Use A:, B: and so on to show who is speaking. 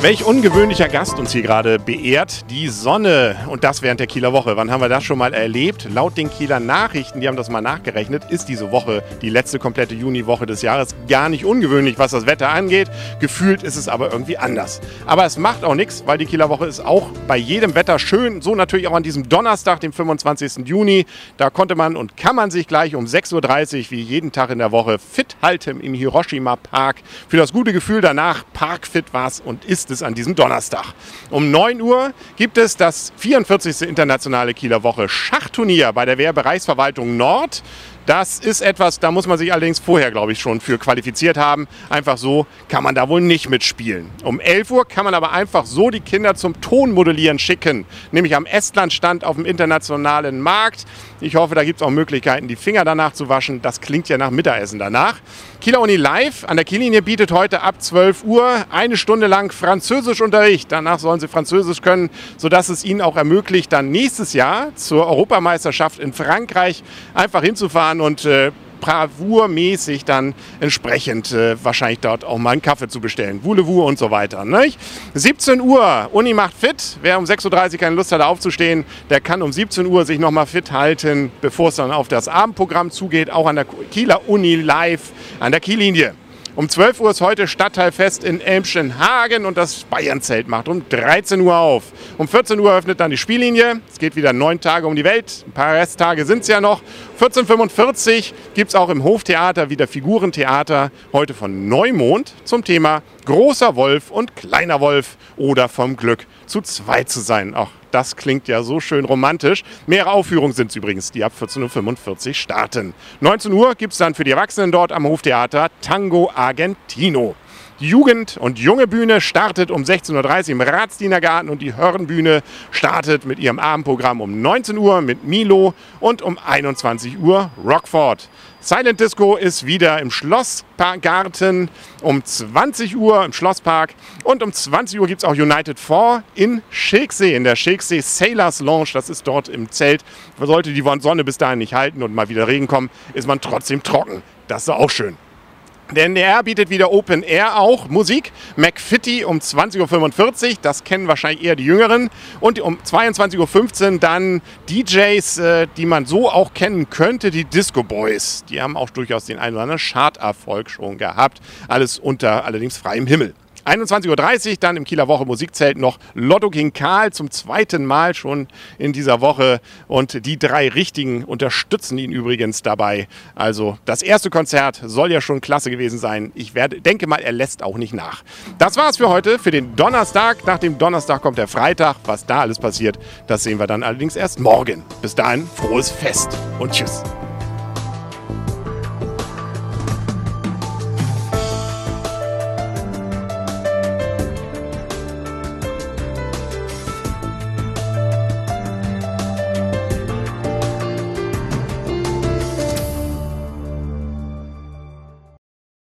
A: Welch ungewöhnlicher Gast uns hier gerade beehrt. Die Sonne. Und das während der Kieler Woche. Wann haben wir das schon mal erlebt? Laut den Kieler Nachrichten, die haben das mal nachgerechnet, ist diese Woche, die letzte komplette Juniwoche des Jahres, gar nicht ungewöhnlich, was das Wetter angeht. Gefühlt ist es aber irgendwie anders. Aber es macht auch nichts, weil die Kieler Woche ist auch bei jedem Wetter schön. So natürlich auch an diesem Donnerstag, dem 25. Juni. Da konnte man und kann man sich gleich um 6.30 Uhr wie jeden Tag in der Woche fit halten im Hiroshima Park. Für das gute Gefühl danach, parkfit war es und ist ist es an diesem Donnerstag. Um 9 Uhr gibt es das 44. internationale Kieler Woche Schachturnier bei der Wehrbereichsverwaltung Nord. Das ist etwas, da muss man sich allerdings vorher, glaube ich, schon für qualifiziert haben. Einfach so kann man da wohl nicht mitspielen. Um 11 Uhr kann man aber einfach so die Kinder zum Tonmodellieren schicken, nämlich am Estlandstand auf dem internationalen Markt. Ich hoffe, da gibt es auch Möglichkeiten, die Finger danach zu waschen. Das klingt ja nach Mittagessen danach. Kieler Uni Live an der Kiellinie bietet heute ab 12 Uhr eine Stunde lang Französischunterricht. Danach sollen sie Französisch können, sodass es ihnen auch ermöglicht, dann nächstes Jahr zur Europameisterschaft in Frankreich einfach hinzufahren fahren und äh, bravourmäßig dann entsprechend äh, wahrscheinlich dort auch mal einen Kaffee zu bestellen. Voulez-vous und so weiter. Nicht? 17 Uhr, Uni macht fit. Wer um 6.30 Uhr keine Lust hat aufzustehen, der kann um 17 Uhr sich nochmal fit halten, bevor es dann auf das Abendprogramm zugeht, auch an der Kieler Uni live an der Kiellinie. Um 12 Uhr ist heute Stadtteilfest in Elmschenhagen und das Bayernzelt macht um 13 Uhr auf. Um 14 Uhr öffnet dann die Spiellinie. Es geht wieder neun Tage um die Welt. Ein paar Resttage sind es ja noch. 14.45 gibt es auch im Hoftheater wieder Figurentheater. Heute von Neumond zum Thema Großer Wolf und Kleiner Wolf oder vom Glück zu zweit zu sein. Auch das klingt ja so schön romantisch. Mehrere Aufführungen sind es übrigens, die ab 14.45 Uhr starten. 19 Uhr gibt es dann für die Erwachsenen dort am Hoftheater Tango Argentino. Die Jugend- und Junge Bühne startet um 16.30 Uhr im Ratsdienergarten und die Hörnbühne startet mit ihrem Abendprogramm um 19 Uhr mit Milo und um 21 Uhr Rockford. Silent Disco ist wieder im Schlossgarten um 20 Uhr im Schlosspark und um 20 Uhr gibt es auch United 4 in Schilksee, in der Schilksee Sailors Lounge. Das ist dort im Zelt. Sollte die Sonne bis dahin nicht halten und mal wieder Regen kommen, ist man trotzdem trocken. Das ist auch schön. Der NDR bietet wieder Open Air auch Musik. McFitty um 20.45 Uhr, das kennen wahrscheinlich eher die Jüngeren. Und um 22.15 Uhr dann DJs, äh, die man so auch kennen könnte, die Disco Boys. Die haben auch durchaus den einen oder anderen Charterfolg schon gehabt. Alles unter allerdings freiem Himmel. 21.30 Uhr dann im Kieler Woche Musikzelt noch Lotto King Karl zum zweiten Mal schon in dieser Woche. Und die drei Richtigen unterstützen ihn übrigens dabei. Also das erste Konzert soll ja schon klasse gewesen sein. Ich werde, denke mal, er lässt auch nicht nach. Das war's für heute, für den Donnerstag. Nach dem Donnerstag kommt der Freitag. Was da alles passiert, das sehen wir dann allerdings erst morgen. Bis dahin, frohes Fest und tschüss.